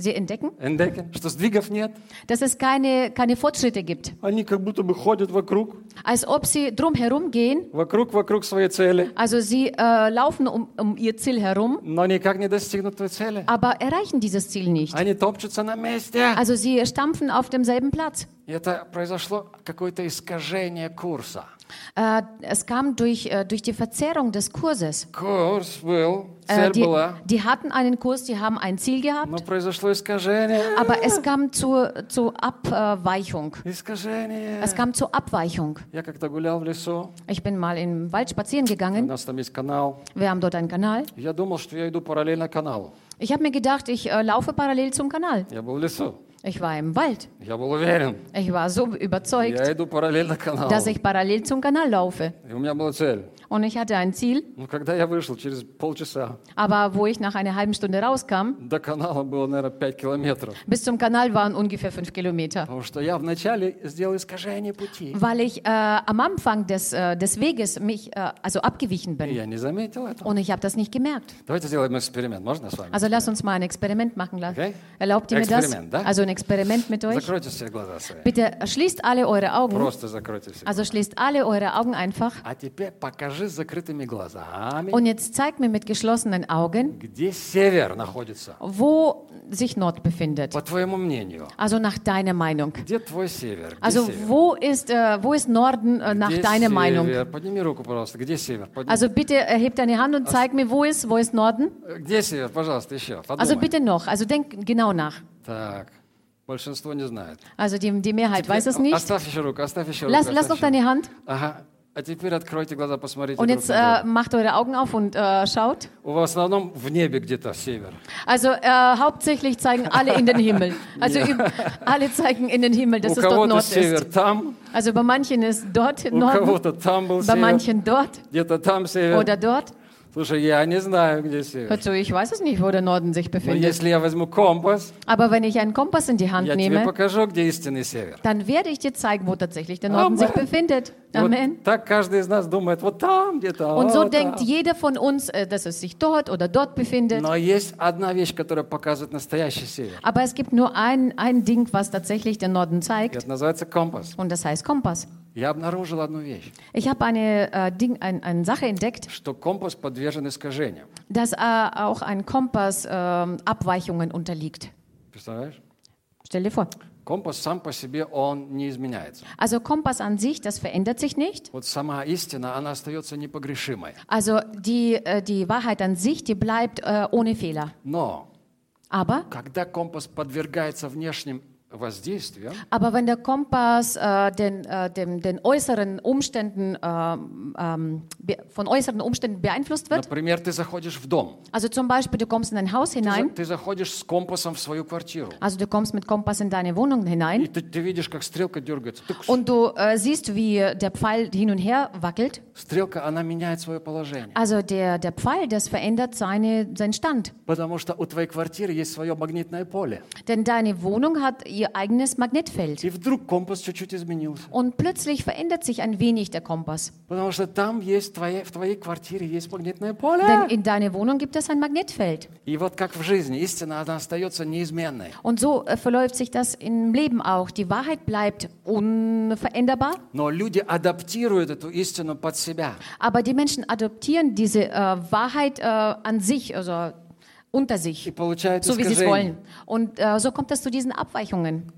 sie entdecken, entdecken, что sдвигов нет. dass es keine, keine Fortschritte gibt. Они как будто бы ходят вокруг, Als ob sie drumherum gehen, вокруг, вокруг своей цели, also sie äh, laufen um, um ihr Ziel herum, но никак не достигнут той цели. aber erreichen dieses Ziel nicht. Они топчутся на месте. Also sie stampfen auf demselben Platz. И это произошло какое-то искажение курса. Äh, es kam durch, äh, durch die Verzerrung des Kurses. Курс был, Äh, цель die, была, die hatten einen Kurs, die haben ein Ziel gehabt, но произошло искажение. aber es kam zur, zur Abweichung. Искажение. Es kam zur Abweichung. Я как-то гулял в лесу, Ich bin mal im Wald spazieren у gegangen. нас там есть канал. Wir haben dort einen Kanal. Я думал, что я иду параллельно каналу. Ich habe mir gedacht, ich äh, laufe parallel zum Kanal. Я был в лесу. Ich war im Wald. Я был уверен, Ich war so überzeugt, я иду параллельно каналу. dass ich parallel zum Kanal laufe. И у меня была цель. Und ich hatte ein Ziel, Но когда я вышел через полчаса, aber wo ich nach einer halben Stunde rauskam, до канала было, наверное, 5 километров. bis zum Kanal waren ungefähr fünf Kilometer. Потому что я вначале сделал искажение пути. Weil ich äh, am Anfang des, äh, des Weges mich äh, also abgewichen И bin. я не заметил этого. Und ich habe das nicht gemerkt. Давайте сделаем эксперимент. Можно с вами? Also lass uns mal ein Experiment machen. La- Okay. Erlaubt ihr mir das? Experiment, da? Also ein Experiment mit euch. Закройте все глаза свои. Bitte schließt alle eure Augen. Просто закройте все. Also schließt alle eure Augen einfach. А теперь покажи с закрытыми глазами, Und jetzt zeigt mir mit geschlossenen Augen, где север находится. wo sich Nord befindet. По твоему мнению. Also nach deiner Meinung. Где твой север? Где Also север? wo ist, äh, wo ist Norden äh, nach Где deiner Meinung? север? Подними руку, пожалуйста. Где север? Подними. Also bitte erheb deine Hand und zeig mir, wo ist, wo ist Norden? Где север? Пожалуйста, еще. Also Подумай. bitte noch, also denk genau nach. Так. Большинство не знает. Also die, die Mehrheit weiß es nicht. Оставь еще руку, оставь еще руку. Lass, lass оставь noch еще deine Hand руку. Ага. Und jetzt äh, macht eure Augen auf und äh, schaut. Also äh, hauptsächlich zeigen alle in den Himmel. Also alle zeigen in den Himmel, dass es dort Nord ist. Also bei manchen ist dort Nord, bei manchen dort oder dort. Слушай, я не знаю, где север. Hör zu, ich weiß es nicht, wo der Norden sich Но befindet. если я возьму компас, Aber wenn ich einen Kompass in die Hand я тебе nehme, покажу, где истинный север. dann werde ich dir zeigen, wo tatsächlich der Norden sich Amen. befindet. И вот Amen. так каждый из нас думает, вот там где-то. Und so вот denkt там. jeder von uns, äh, dass es sich dort oder dort befindet. Но есть одна вещь, которая показывает настоящий север. Aber es gibt nur ein, ein Ding, was tatsächlich den Norden И zeigt. это называется компас. Und das heißt Kompass. Я обнаружил одну вещь, Ich habe eine, äh, Ding, ein, eine Sache entdeckt, что компас подвержен искажениям. dass äh, auch ein Kompass ähm, Abweichungen unterliegt. Представляешь? Stell dir vor. Компас сам по себе, он не изменяется. Also Kompass an sich, das verändert sich nicht. Вот сама истина, она остается непогрешимой. Also die, äh, die Wahrheit an sich, die bleibt äh, ohne Fehler. Но Aber, когда компас подвергается внешним воздействиям, aber wenn der Kompass äh, den, äh, dem, den äußeren Umständen, ähm, ähm, be- von äußeren Umständen beeinflusst wird, например, ты заходишь в дом, also zum Beispiel du kommst in ein Haus ты, за- hinein, ты заходишь с компасом в свою квартиру, also du kommst mit Kompass in deine Wohnung и hinein ты, ты видишь, как стрелка дергается. Тык, und du äh, siehst, wie der Pfeil hin und her wackelt. Стрелка, она меняет свое положение. Also der, der Pfeil, das verändert seine, seinen Stand. Потому что у твоей квартиры есть свое магнитное поле. Denn deine Wohnung hat ihr eigenes Magnetfeld. И вдруг компас чуть-чуть изменился. Und plötzlich verändert sich ein wenig der Kompass. Потому что там есть, в твоей, в твоей квартире есть магнитное поле. Denn in deiner Wohnung gibt es ein Magnetfeld. И вот как в жизни, истина, она остается неизменной. Und so äh, verläuft sich das im Leben auch. Die Wahrheit bleibt unveränderbar, Но люди адаптируют эту истину под себя. aber die Menschen adoptieren diese äh, Wahrheit äh, an sich, also unter sich, so wie sie es wollen. Und äh, so kommt es zu diesen Abweichungen.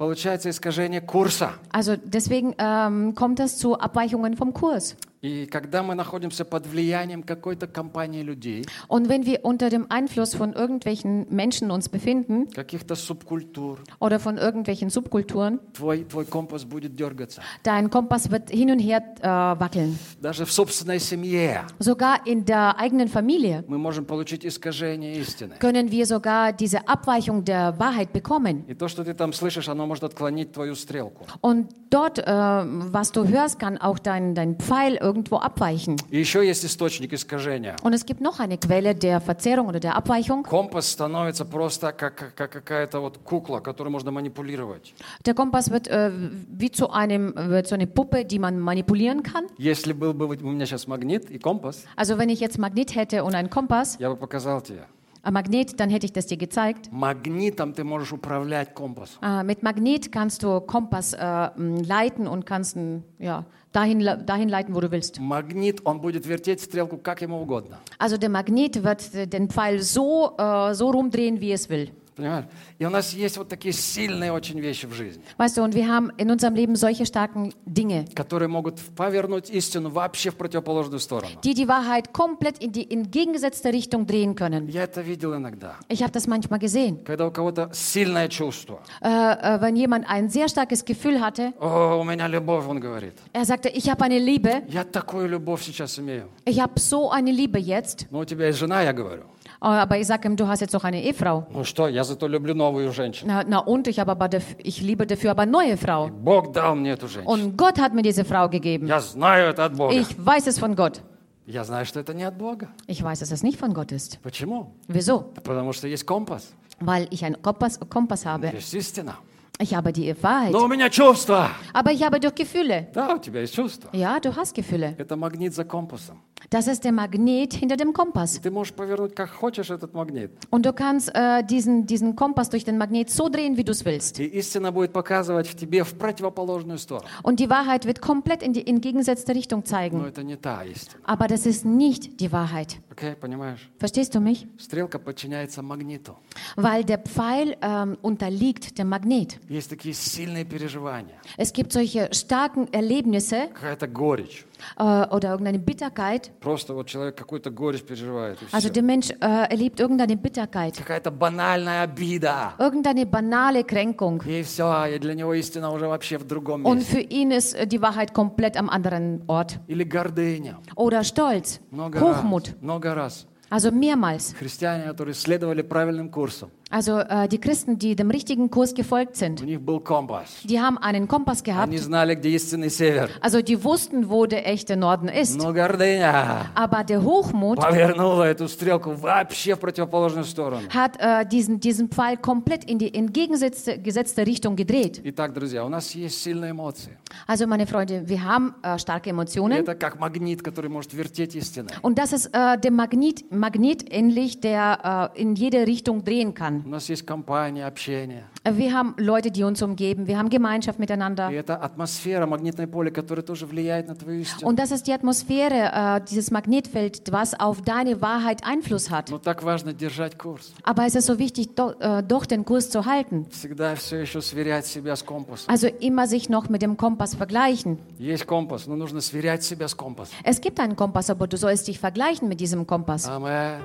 Also deswegen ähm, kommt es zu Abweichungen vom Kurs. И когда мы находимся под влиянием какой-то компании людей, Und wenn wir unter dem Einfluss von irgendwelchen Menschen uns befinden каких-то субкультур, oder von irgendwelchen Subkulturen, твой, твой компас будет дергаться. dein Kompass wird hin und her äh, wackeln. Даже в собственной семье Sogar in der eigenen Familie мы можем получить искажение истины. können wir sogar diese Abweichung der Wahrheit bekommen. И то, что ты там слышишь, оно может отклонить твою стрелку. Und dort, äh, was du hörst, kann auch dein, dein Pfeil irgendwo abweichen. И еще есть источник искажения. Und es gibt noch eine Quelle der Verzerrung oder der Abweichung. Компас становится просто как, как какая-то вот кукла, которой можно манипулировать. Der Kompass wird äh, wie zu, einem, wird zu einer Puppe, die man manipulieren kann. Если был бы у меня сейчас магнит и компас, Also wenn ich jetzt Magnet hätte und einen Kompass, я бы показал тебе. ein Magnet, dann hätte ich das dir gezeigt. Магнитом ты можешь управлять компасом. Äh, mit Magnet kannst du Kompass äh, m, leiten und kannst ihn, ja, dahin, le- dahin leiten, wo du willst. Магнит, он будет вертеть стрелку как ему угодно. Also der Magnet wird äh, den Pfeil so, äh, so rumdrehen, wie es will. Понимаешь? И у нас есть вот такие сильные очень вещи в жизни, Weißt du, und wir haben in unserem Leben solche starken Dinge, которые могут повернуть истину вообще в противоположную сторону. die die Wahrheit komplett in die entgegengesetzte Richtung drehen können. Я это видел иногда. Ich habe das manchmal gesehen. Когда у кого-то сильное чувство. Äh, äh, wenn jemand ein sehr starkes Gefühl hatte, О, у меня любовь, он говорит. er sagte, ich habe eine Liebe, Я такую любовь сейчас имею. ich habe so eine Liebe jetzt, Но у тебя есть жена, я говорю. Äh, aber ich sage ihm, du hast jetzt doch eine Ehefrau. Ну что, я зато люблю новую женщину. Na, na und, ich, habe aber daf- ich liebe dafür aber eine neue Frau. Бог дал мне эту женщину. Und Gott hat mir diese Frau gegeben. Я знаю это от Бога. Ich weiß es von Gott. Я знаю, что это не от Бога. Ich weiß, dass es nicht von Gott ist. Почему? Wieso? Потому что есть компас, Weil ich einen Kompass, Kompass habe. есть истина. Ich habe die Wahrheit. Но у меня чувства. Aber ich habe doch Gefühle. Да, у тебя есть чувства. Ja, du hast Gefühle. Это магнит за компасом. Das ist der Magnet hinter dem Kompass. Ты можешь повернуть как хочешь этот магнит. Und du kannst äh, diesen, diesen Kompass durch den Magnet so drehen, wie du es willst. И истина будет показывать в тебе в противоположную сторону. Und die Wahrheit wird komplett in die entgegengesetzte Richtung Но zeigen. это не та истина. Aber das ist nicht die Wahrheit. Окей, понимаешь? Verstehst du mich? Стрелка подчиняется магниту. Weil der Pfeil ähm, unterliegt dem Magnet. Есть такие сильные переживания. Es gibt solche starken Erlebnisse Какая-то горечь. äh, oder irgendeine Bitterkeit. Просто вот человек какую-то горечь переживает. Also der Mensch äh, erlebt irgendeine Bitterkeit, Какая-то банальная обида. irgendeine banale Kränkung. И все, и для него истина уже вообще в другом Und месте. für ihn ist äh, die Wahrheit komplett am anderen Ort. Или гордыня. Oder Stolz, Много Hochmut. раз. Много раз. Also mehrmals. Христиане, которые следовали правильным курсом, Also äh, die Christen, die dem richtigen Kurs gefolgt у sind, них был компас. die haben einen Kompass gehabt. Они знали, где истинный север. Also die wussten, wo der echte Norden ist. Но гордыня Aber der Hochmut повернула эту стрелку вообще в противоположную сторону. hat äh, diesen, diesen Pfeil komplett in die entgegengesetzte gesetzte Richtung gedreht. Итак, друзья, у нас есть сильные эмоции. Also meine Freunde, wir haben äh, starke И Emotionen. это как магнит, который может вертеть истины. Und das ist äh, dem Magnet, Magnet ähnlich, der äh, in jede Richtung drehen kann. У нас есть компания, общение. Äh, Wir haben Leute, die uns umgeben. Wir haben Gemeinschaft miteinander. И это атмосфера, магнитное поле, которое тоже влияет на твою истину. Und das ist die Atmosphäre, äh, dieses Magnetfeld, was auf deine Wahrheit Einfluss hat. Но так важно держать курс. Aber es ist so wichtig, do, äh, doch den Kurs zu halten. Всегда все еще сверять себя с компасом. Also immer sich noch mit dem Kompass vergleichen. Есть компас, но нужно сверять себя с компасом. Es gibt einen Kompass, aber du sollst dich vergleichen mit diesem Kompass. Амэ.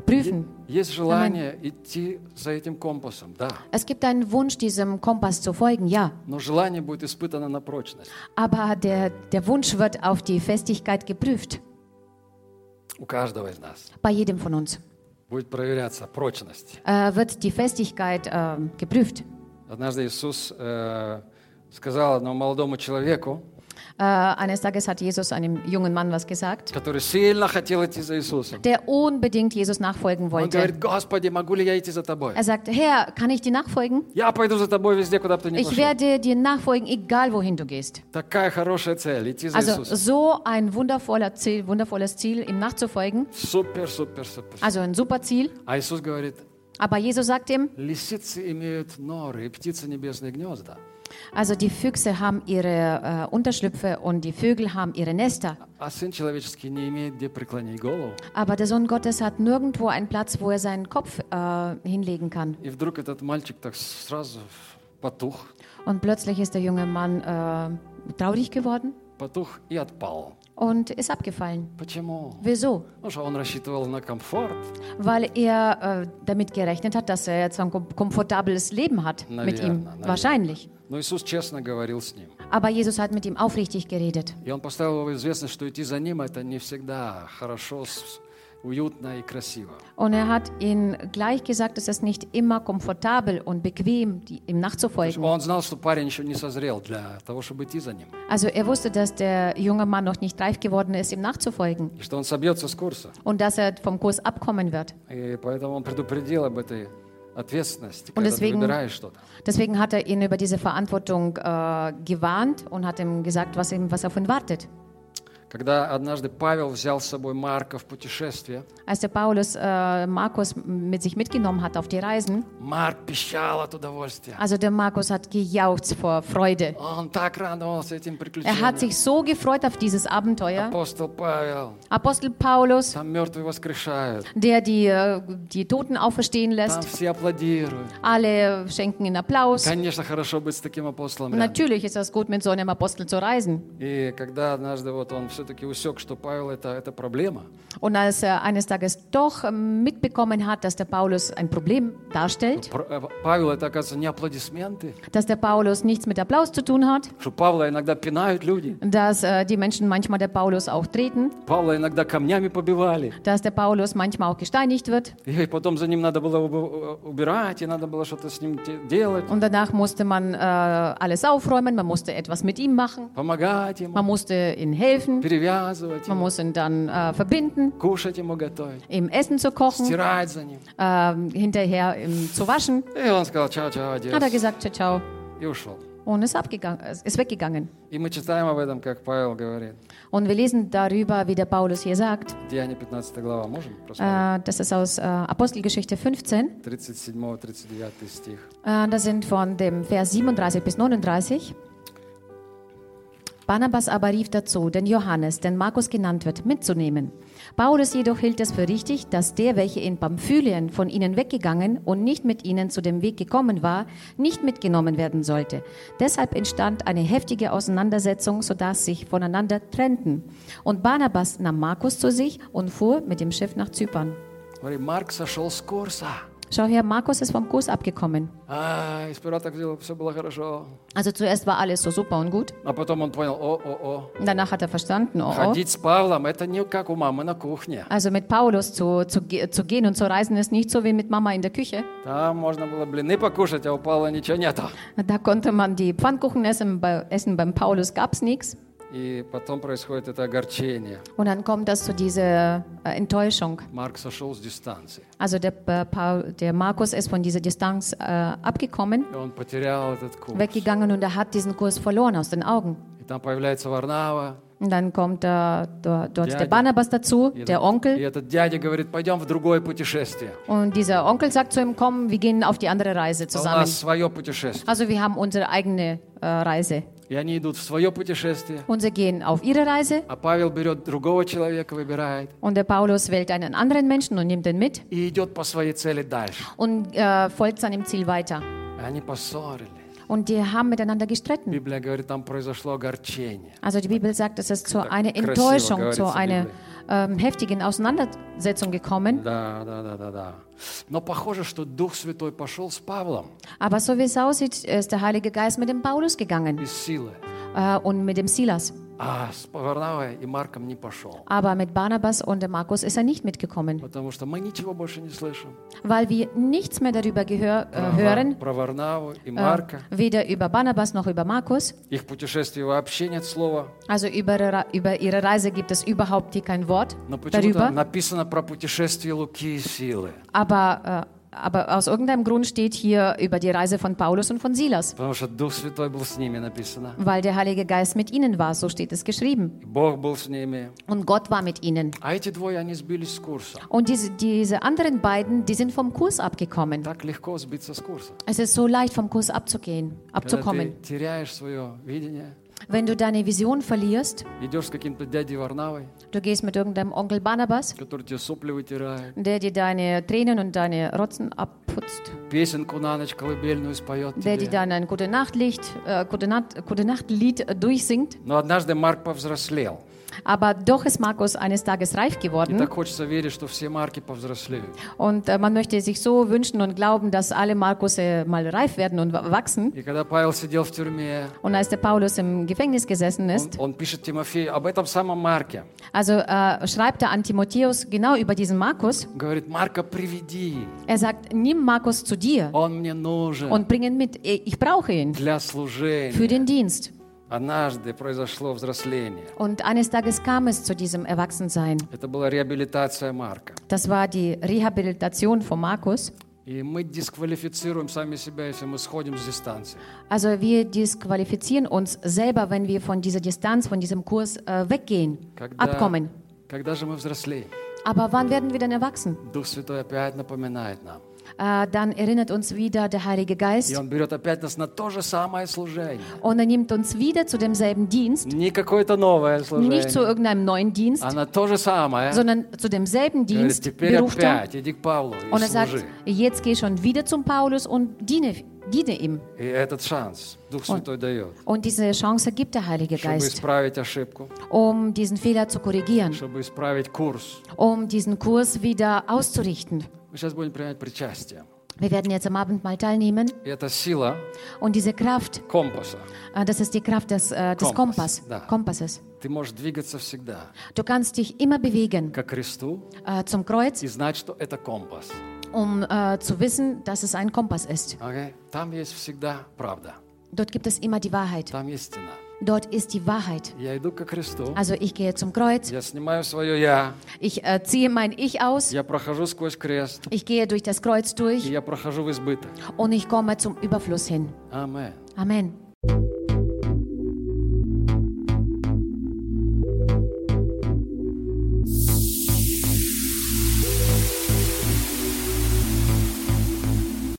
Prüfen. Есть желание идти за этим компасом, да. Es gibt einen Wunsch, diesem Kompass zu folgen, ja. Но желание будет испытано на прочность. Aber der, der Wunsch wird auf die Festigkeit geprüft. У каждого из нас Bei jedem von uns будет проверяться прочность. äh, wird die Festigkeit äh, geprüft. Однажды Иисус э, сказал одному молодому человеку, Äh, eines Tages hat Jesus einem jungen Mann was gesagt, который сильно хотел идти за Иисусом. der unbedingt Jesus nachfolgen Он wollte. говорит, Господи, могу ли я идти за тобой? Er sagt, Herr, kann ich dir nachfolgen? Я пойду за тобой везде, куда бы ты ни Ich пошел. werde dir nachfolgen, egal wohin du gehst. Такая хорошая цель, идти за Also Иисусом. so ein wundervoller Ziel, wundervolles Ziel, ihm nachzufolgen. Супер, супер, супер. Also ein super Ziel. А Иисус говорит, Aber Jesus sagt ihm, лисицы имеют норы, и птицы небесные гнезда. also die Füchse haben ihre äh, Unterschlüpfe und die Vögel haben ihre Nester. А Сын Человеческий не имеет где преклонить голову. Aber der Sohn Gottes hat nirgendwo einen Platz, wo er seinen Kopf äh, hinlegen kann. И вдруг этот мальчик так сразу потух, Und plötzlich ist der junge Mann äh, traurig geworden потух и отпал. und ist abgefallen. Почему? Wieso? Потому что он рассчитывал на комфорт. Weil er äh, damit gerechnet hat, dass er jetzt ein kom komfortables Leben hat mit ihm. Наверно, наверно. Wahrscheinlich. Но Иисус честно говорил с ним. Aber Jesus hat mit ihm aufrichtig geredet. И он поставил его в известность, что идти за ним это не всегда хорошо, уютно и красиво. Und er hat ihn gleich gesagt, es ist nicht immer komfortabel und bequem, ihm nachzufolgen. Он знал, что парень еще не созрел для того, чтобы идти за ним. Also er wusste, dass der junge Mann noch nicht reif geworden ist, ihm nachzufolgen И что он собьется с курса. und dass er vom Kurs abkommen wird. И поэтому он предупредил об этой Und deswegen, deswegen hat er ihn über diese Verantwortung äh, gewarnt und hat ihm gesagt, was, ihm, was auf ihn wartet Когда однажды Павел взял с собой Марка в путешествие, Als der Paulus äh, Markus mit sich mitgenommen hat auf die Reisen, Марк пищал от удовольствия. also der Markus hat gejauchzt vor Freude. Он так радовался этим Er hat приключениям. sich so gefreut auf dieses Abenteuer. Апостол Павел, Apostel Paulus, там мертвые воскрешают, der die, äh, die Toten auferstehen там lässt, все аплодируют. alle schenken ihn Applaus. Конечно, хорошо быть с таким апостолом рядом. Natürlich ist das gut, mit so einem Apostel zu reisen. И когда однажды вот он все-таки und als er eines Tages doch ähm, mitbekommen hat, dass der Paulus ein Problem darstellt, dass der Paulus nichts mit Applaus zu tun hat, dass äh, die Menschen manchmal der Paulus auch treten, dass der Paulus manchmal auch gesteinigt wird. Und danach musste man äh, alles aufräumen, man musste etwas mit ihm machen, man musste ihm helfen, перевязывать man его, musste ihn dann äh, verbinden, кушать ему готовить, ihm Essen zu kochen, стирать за ним. äh, hinterher ihm zu waschen. И он сказал, чао-чао, Hat er адьос, gesagt, ciao, ciao, и ушел. und ist, abgegangen, ist weggegangen. И мы читаем об этом, как Павел говорит. Und wir lesen darüber, wie der Paulus hier sagt, Деяние 15 глава, можем просмотреть? äh, das ist aus äh, Apostelgeschichte 15, 37-39 стих. äh, das sind von dem Vers 37 bis 39. Barnabas aber rief dazu, den Johannes, den Markus genannt wird, mitzunehmen. Paulus jedoch hielt es für richtig, dass der, welcher in Pamphylien von ihnen weggegangen und nicht mit ihnen zu dem Weg gekommen war, nicht mitgenommen werden sollte. Deshalb entstand eine heftige Auseinandersetzung, sodass sich voneinander trennten. Und Barnabas nahm Markus zu sich und fuhr mit dem Schiff nach Zypern. Смотри, Марк сошел с курса. Schau her, Markus ist vom Kurs abgekommen. А, и сперва так все было хорошо. Also zuerst war alles so super und gut. А потом он понял, о-о-о, Und danach hat er verstanden, oh, oh. ходить с Павлом, это не как у мамы на кухне. Also mit Paulus zu, zu, ge- zu gehen und zu reisen ist nicht so wie mit Mama in der Küche. Там можно было блины покушать, а у Павла ничего нету. Da konnte man die Pfannkuchen essen, bei, essen beim Paulus gab es nichts. И потом происходит это огорчение. Und dann kommt das zu dieser äh, Enttäuschung. Марк сошел с дистанции. Also der, äh, Paul, der Markus ist von dieser Distanz äh, abgekommen, И он потерял этот курс. weggegangen und er hat diesen Kurs verloren aus den Augen. И там появляется Варнава. Und dann kommt äh, dort, dort der Dядя. Barnabas dazu, И der этот- И Onkel. этот дядя говорит, пойдем в другое путешествие. Und dieser Onkel sagt zu ihm, komm, wir gehen auf die andere Reise А У zusammen. нас свое путешествие. Also wir haben unsere eigene äh, Reise. И они идут в свое путешествие. Und sie gehen auf ihre Reise А Павел берет другого человека, выбирает. und der Paulus wählt einen anderen Menschen und nimmt den mit И идет по своей цели дальше. und äh, folgt seinem Ziel weiter. И Они поссорились. Und die haben miteinander gestritten. Библия говорит, там произошло огорчение. Also die Bibel sagt, es ist zu einer красиво Enttäuschung, говорится zu в einer Библии. ähm, heftigen Auseinandersetzung gekommen. Да, да, да, да, да. Но похоже, что Дух Святой пошел с Павлом Aber so wie es aussieht, ist der Heilige Geist mit dem Paulus gegangen из силы, äh, und mit dem Silas. Aber mit Barnabas und Markus ist er nicht mitgekommen. Weil wir nichts mehr darüber gehör, äh, hören, äh, weder über Barnabas noch über Markus. Also über, über ihre Reise gibt es überhaupt kein Wort darüber. Aber äh, aber aus irgendeinem Grund steht hier über die Reise von Paulus und von Silas. Weil der Heilige Geist mit ihnen war, so steht es geschrieben. Und Gott war mit ihnen. Und diese, diese anderen beiden, die sind vom Kurs abgekommen. Es ist so leicht, vom Kurs abzugehen, abzukommen. теряешь свое видение, Wenn du deine Vision verlierst, идешь с каким-то дядей Варнавой, du gehst mit irgendeinem Onkel Barnabas, который тебе сопли вытирает, der dir deine Tränen und deine Rotzen abputzt, песенку на ночь колыбельную споет der dir тебе. dann ein Gute Nachtlicht, äh, Gute, Nacht, Gute Nachtlied äh, durchsingt. Но однажды Марк повзрослел. Aber doch ist Markus eines Tages reif И geworden так хочется верить, что все марки повзрослеют. und äh, man möchte sich so wünschen und glauben, dass alle Markus äh, mal reif werden und wa- wachsen. И когда Павел сидел в тюрьме, Und als der Paulus im Gefängnis gesessen он, ist, он пишет Тимофею об этом самом Марке. also äh, schreibt er an Timotheus genau über diesen Markus. Говорит, Марка, приведи, Er sagt, nimm Markus zu dir он мне нужен und bring ihn mit. Ich brauche ihn для für служения. den Dienst. Однажды произошло взросление. Und eines Tages kam es zu diesem Erwachsensein. Это была реабилитация Марка. Das war die Rehabilitation von Markus. И мы дисквалифицируем сами себя, если мы сходим с дистанции. Also wir disqualifizieren uns selber, wenn wir von dieser Distanz, von diesem Kurs äh, weggehen, Когда, abkommen. когда же мы взрослеем? Aber wann werden wir dann erwachsen? Дух Святой опять напоминает нам. Äh, dann erinnert uns wieder der Heilige И Geist Он берет опять нас на то же самое служение. und er nimmt uns wieder zu demselben Dienst, Не какое-то новое nicht zu служение, irgendeinem neuen Dienst, а на то же самое. sondern zu demselben Говорит, Dienst теперь beruft er. опять иди к Павлу и Und er sagt, служи. jetzt geh schon wieder zum Paulus und diene, diene ihm. И этот шанс Дух Святой дает, Und diese Chance gibt der Heilige чтобы Geist, исправить ошибку, um diesen Fehler zu korrigieren, чтобы исправить курс. um diesen Kurs wieder auszurichten. Мы сейчас будем принять причастие. Wir werden jetzt am Abendmahl teilnehmen И это сила und diese Kraft, компаса. äh, das ist die Kraft des, äh, des Kompass, Kompass, да. Kompasses. Ты можешь двигаться всегда Du kannst dich immer bewegen к кресту äh, zum Kreuz, и знать, что это компас. um äh, zu wissen, dass es ein Kompass ist. Окей? Там есть всегда правда. Dort gibt es immer die Wahrheit. Там истина. Dort ist die Wahrheit. Also ich gehe zum Kreuz. Ich äh, ziehe mein Ich aus. Ich gehe durch das Kreuz durch. Und ich komme zum Überfluss hin. Amen. Amen.